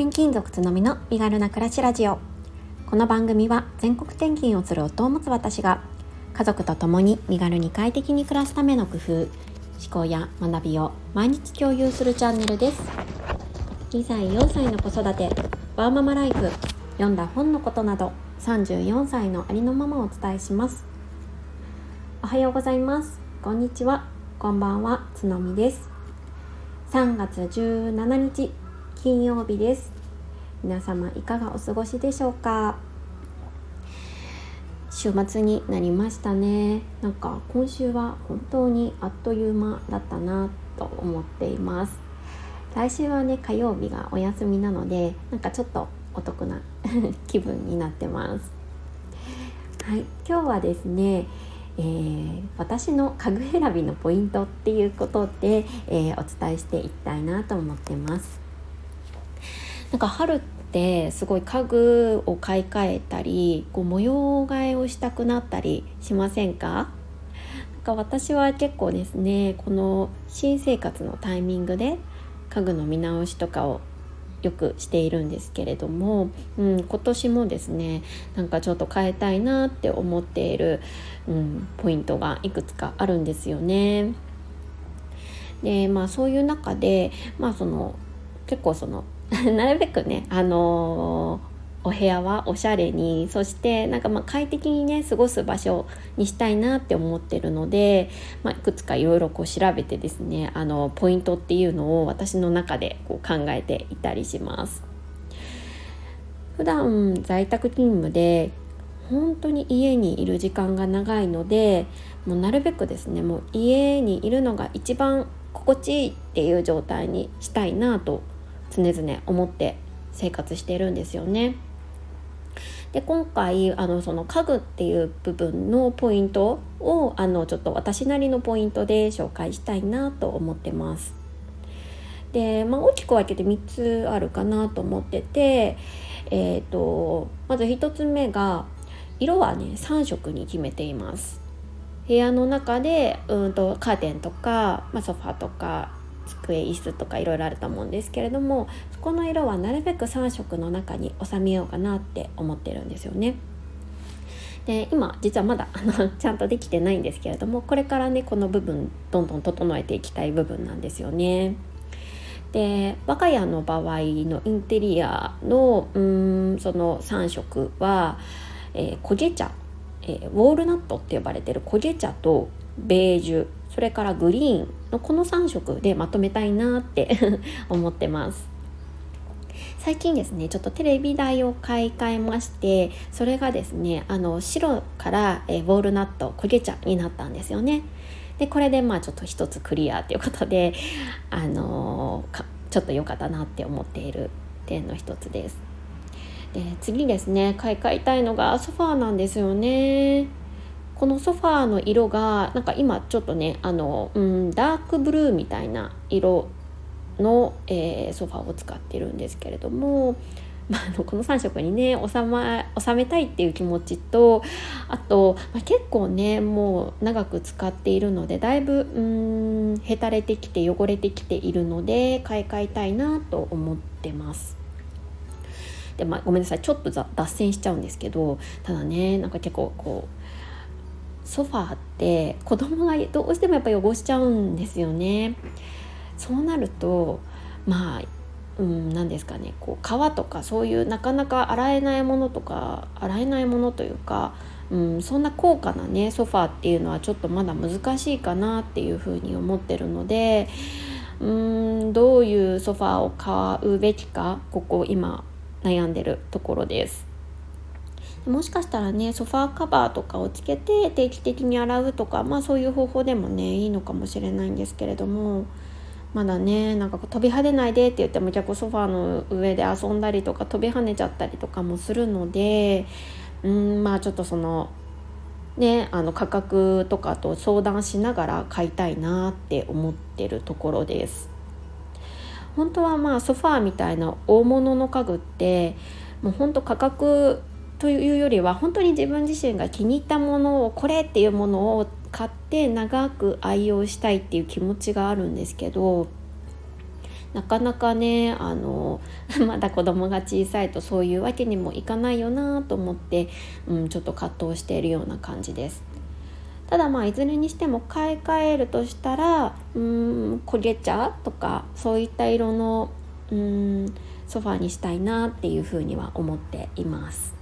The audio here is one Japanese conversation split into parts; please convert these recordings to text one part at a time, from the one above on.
転勤族つのみの身軽な暮らしラジオ。この番組は全国転勤をする夫を持つ私が家族と共に身軽に快適に暮らすための工夫思考や学びを毎日共有するチャンネルです。2歳4歳の子育てワーママライフ読んだ本のことなど34歳のありのままをお伝えします。おはようございます。こんにちは。こんばんは。つのみです。3月17日金曜日です。皆様いかがお過ごしでしょうか？週末になりましたね。なんか今週は本当にあっという間だったなと思っています。来週はね火曜日がお休みなのでなんかちょっとお得な 気分になってます。はい今日はですねえー、私の家具選びのポイントっていうことで、えー、お伝えしていきたいなと思ってます。なんか春ってすごい家具を買い替えたりこう模様替えをしたくなったりしませんか？なんか私は結構ですねこの新生活のタイミングで家具の見直しとかをよくしているんですけれども、うん、今年もですねなんかちょっと変えたいなって思っている、うん、ポイントがいくつかあるんですよね。でまあそういう中でまあその結構その なるべくね、あのー、お部屋はおしゃれにそしてなんかまあ快適にね過ごす場所にしたいなって思ってるので、まあ、いくつかいろいろこう調べてですねあのポイントっていうのを私の中でこう考えていたりします。普段在宅勤務で本当に家にいる時間が長いのでもうなるべくですねもう家にいるのが一番心地いいっていう状態にしたいなと常々思って生活してるんですよね。で今回あのその家具っていう部分のポイントをあのちょっと私なりのポイントで紹介したいなと思ってます。で、まあ、大きく分けて3つあるかなと思ってて、えーと、まず1つ目が色はね3色に決めています。部屋の中でうんとカーテンとか、まあ、ソファーとか机椅子とかいろいろあると思うんですけれどもそこの色はなるべく3色の中に収めようかなって思ってるんですよね。で今実はまだあの ちゃんとできてないんですけれどもこれからねこの部分どんどん整えていきたい部分なんですよね。で我が家の場合のインテリアのうんその3色は、えー、焦げ茶、えー、ウォールナットって呼ばれてる焦げ茶とベージュそれからグリーンのこの3色でまとめたいなって 思ってます。最近ですねちょっとテレビ台を買い替えましてそれがですねあの白からえウォールナット焦げ茶になったんですよね。でこれでまあちょっと一つクリアということであのー、ちょっと良かったなって思っている点の一つです。で次ですね買い替えたいのがソファーなんですよね。このソファーの色がなんか今ちょっとねあの、うん、ダークブルーみたいな色の、えー、ソファーを使ってるんですけれども、まあの、この3色にね収,、ま、収めたいっていう気持ちとあと、まあ、結構ねもう長く使っているのでだいぶうんへたれてきて汚れてきているので買い替えたいなと思ってます。でまあ、ごめんなさいちょっと脱線しちゃうんですけどただねなんか結構こうソファーって子供がどうしてもやっぱ汚しちゃうんですよね。そうなるとまあうん、何ですかねこう皮とかそういうなかなか洗えないものとか洗えないものというか、うん、そんな高価なねソファーっていうのはちょっとまだ難しいかなっていうふうに思ってるのでうんどういうソファーを買うべきかここ今悩んでるところです。もしかしたらねソファーカバーとかをつけて定期的に洗うとかまあそういう方法でもねいいのかもしれないんですけれどもまだねなんか飛び跳ねないでって言っても結構ソファーの上で遊んだりとか飛び跳ねちゃったりとかもするのでうんまあちょっとそのねあの価格とかと相談しながら買いたいなって思ってるところです。本当はまあソファーみたいな大物の家具ってもうほんと価格というよりは本当に自分自身が気に入ったものをこれっていうものを買って長く愛用したいっていう気持ちがあるんですけどなかなかねあの まだ子供が小さいとそういうわけにもいかないよなと思って、うん、ちょっと葛藤しているような感じです。ただまあいずれにしても買い替えるとしたらうん焦げ茶とかそういった色のうんソファーにしたいなっていうふうには思っています。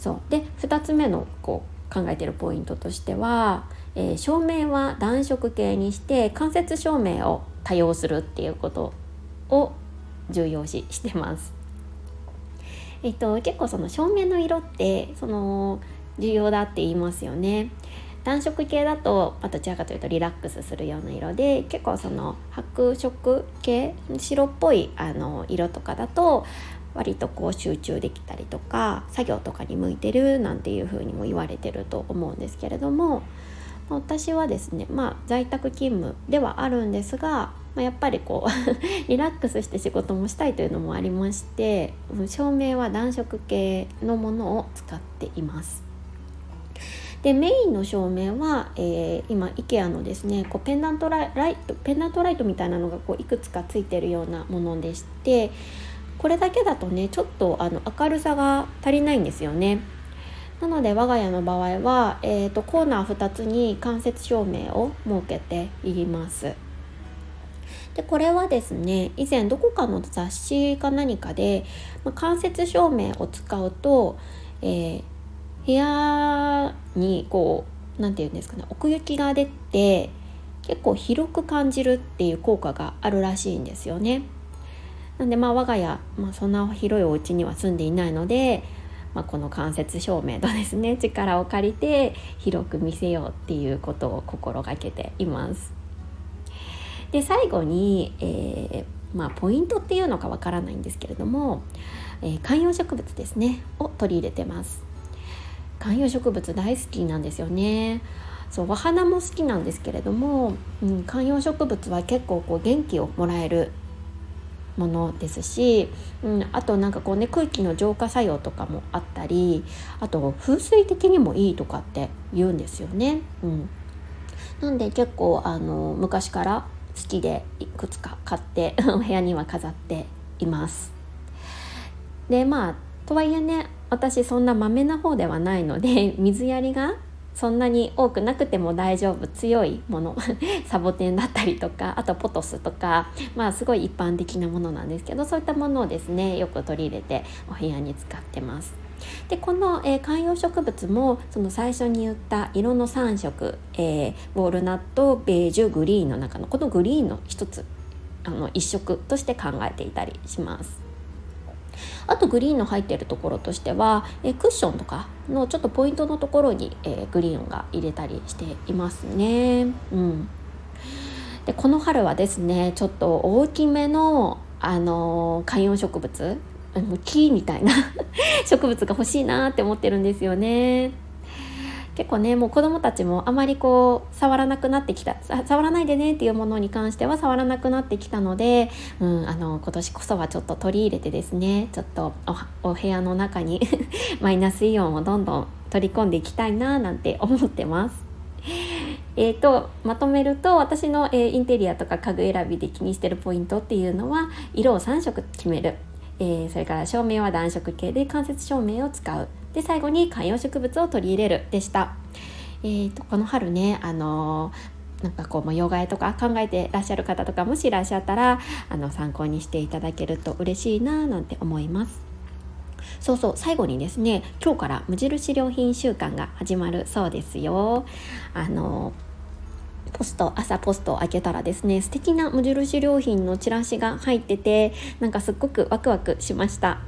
そうで2つ目のこう考えてるポイントとしては、えー、照明は暖色系にして間接照明を多用するっていうことを重要視してます。えっと、結構その照明の色ってその重要だって言いますよね。暖色系だと、まあ、どちらかというとリラックスするような色で結構その白色系白っぽいあの色とかだと割とこう集中できたりとか作業とかに向いてるなんていうふうにも言われてると思うんですけれども私はですねまあ在宅勤務ではあるんですがまあ、やっぱりこう リラックスして仕事もしたいというのもありまして照明は暖色系のものを使っています。でメインの照明は、えー、今 IKEA のですねこうペンダントライトペンダントライトみたいなのがこういくつかついてるようなものでしてこれだけだとねちょっとあの明るさが足りないんですよね。なので我が家の場合は、えーとコーナー2つに間接照明を設けています。でこれはですね以前どこかの雑誌か何かで、まあ、間接照明を使うと、えー、部屋にこう何て言うんですかね奥行きが出て結構広く感じるっていう効果があるらしいんですよね。なんでまあ我が家、まあ、そんな広いお家には住んでいないので、まあ、この間接照明とですね 力を借りて広く見せようっていうことを心がけています。で最後に、えー、まあ、ポイントっていうのかわからないんですけれども、えー、観葉植物ですねを取り入れてます観葉植物大好きなんですよねそうお花も好きなんですけれども、うん、観葉植物は結構こう元気をもらえるものですし、うん、あとなんかこうね空気の浄化作用とかもあったりあと風水的にもいいとかって言うんですよね。うん、なんで結構あの昔から好きでいくつか買って お部屋には飾っています。でまあとはいえね私そんなまめな方ではないので水やりがそんなに多くなくても大丈夫強いもの サボテンだったりとかあとポトスとかまあすごい一般的なものなんですけどそういったものをですねよく取り入れてお部屋に使ってます。でこの、えー、観葉植物もその最初に言った色の3色、えー、ウォールナットベージュグリーンの中のこのグリーンの一つあの一色として考えていたりします。あとグリーンの入ってるところとしては、え、クッションとかのちょっとポイントのところに、え、グリーンが入れたりしていますね。うん、でこの春はですねちょっと大きめのあの観葉植物木みたいな 植物が欲しいなって思ってるんですよね。結構ねもう子どもたちもあまりこう触らなくなってきた。触らないでねっていうものに関しては触らなくなってきたので、うん、あの今年こそはちょっと取り入れてですねちょっとお部屋の中に マイナスイオンをどんどん取り込んでいきたいななんて思ってます。えーと、まとめると私の、えー、インテリアとか家具選びで気にしてるポイントっていうのは色を3色決める。えー、それから照明は暖色系で間接照明を使う。で最後に観葉植物を取り入れるでした、えーと、この春ねあのー、なんかこう模様替えとか考えてらっしゃる方とかもしいらっしゃったらあの参考にしていただけると嬉しいななんて思います。そうそう最後にですね今日から無印良品週間が始まるそうですよ。あのーポスト朝ポストを開けたらですね素敵な無印良品のチラシが入っててなんかすっごくワクワクしました。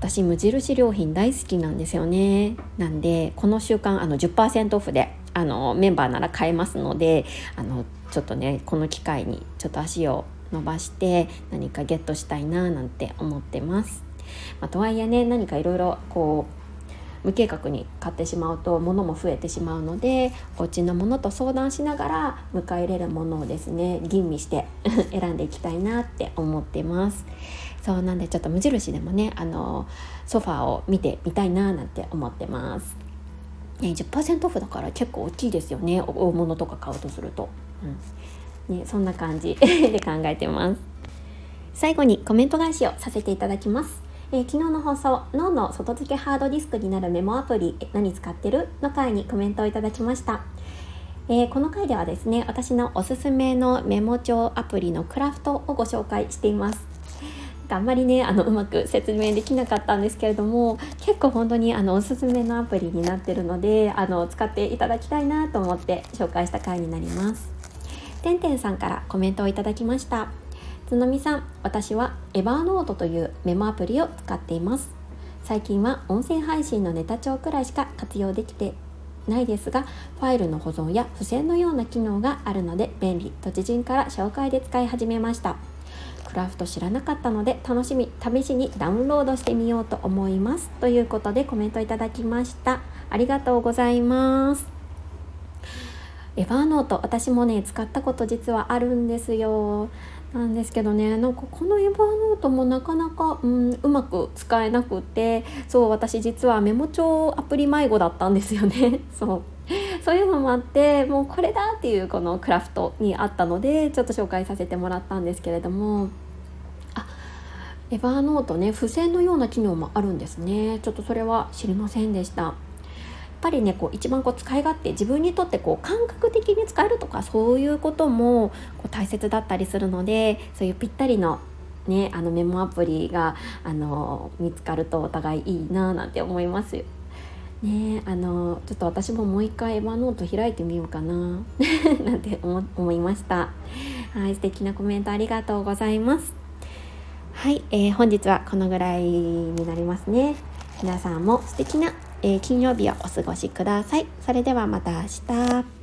私無印良品大好きなんですよね。なんでこの週間あの10%オフであのメンバーなら買えますのであのちょっとねこの機会にちょっと足を伸ばして何かゲットしたいななんて思ってます、まあ、とはいえね何かいろいろこう無計画に買ってしまうと物も増えてしまうのでお家のものと相談しながら迎え入れるものをですね吟味して 選んでいきたいなって思ってます。そうなんでちょっと無印でもねあのソファーを見てみたいななんて思ってます。ね、10%オフだから結構大きいですよね。大物とか買うとすると、うん、ね、そんな感じ で考えてます。最後にコメント返しをさせていただきます。えー、昨日の放送脳の外付けハードディスクになるメモアプリ何使ってる？の回にコメントをいただきました。えー、この回ではですね私のおすすめのメモ帳アプリのクラフトをご紹介しています。あんまりねあのうまく説明できなかったんですけれども結構本当にあのおすすめのアプリになってるのであの使っていただきたいなと思って紹介した回になります。てんてんさんからコメントをいただきました。つのみさん私はエバーノートというメモアプリを使っています。最近は音声配信のネタ帳くらいしか活用できてないですがファイルの保存や付箋のような機能があるので便利。と知人から紹介で使い始めました。クラフト知らなかったので楽しみ試しにダウンロードしてみようと思います。ということでコメントいただきました。ありがとうございます。エヴァーノート私もね使ったこと実はあるんですよ。なんですけどねなんかこのエヴァーノートもなかなか、うん、うまく使えなくてそう私実はメモ帳アプリ迷子だったんですよね。そう。そういうのもあってもうこれだっていうこのクラフトにあったのでちょっと紹介させてもらったんですけれども。あエヴァーノートね付箋のような機能もあるんですね。ちょっとそれは知りませんでした。やっぱりねこう一番こう使い勝手自分にとってこう感覚的に使えるとかそういうこともこう大切だったりするのでそういうぴったりのね、あのメモアプリがあの見つかるとお互いいいななんて思いますよ。ねあのちょっと私ももう一回エヴァノート開いてみようかな なんて思いました。はい、素敵なコメントありがとうございます。はい、えー、本日はこのぐらいになりますね。皆さんも素敵なえー、金曜日をお過ごしください。それではまた明日。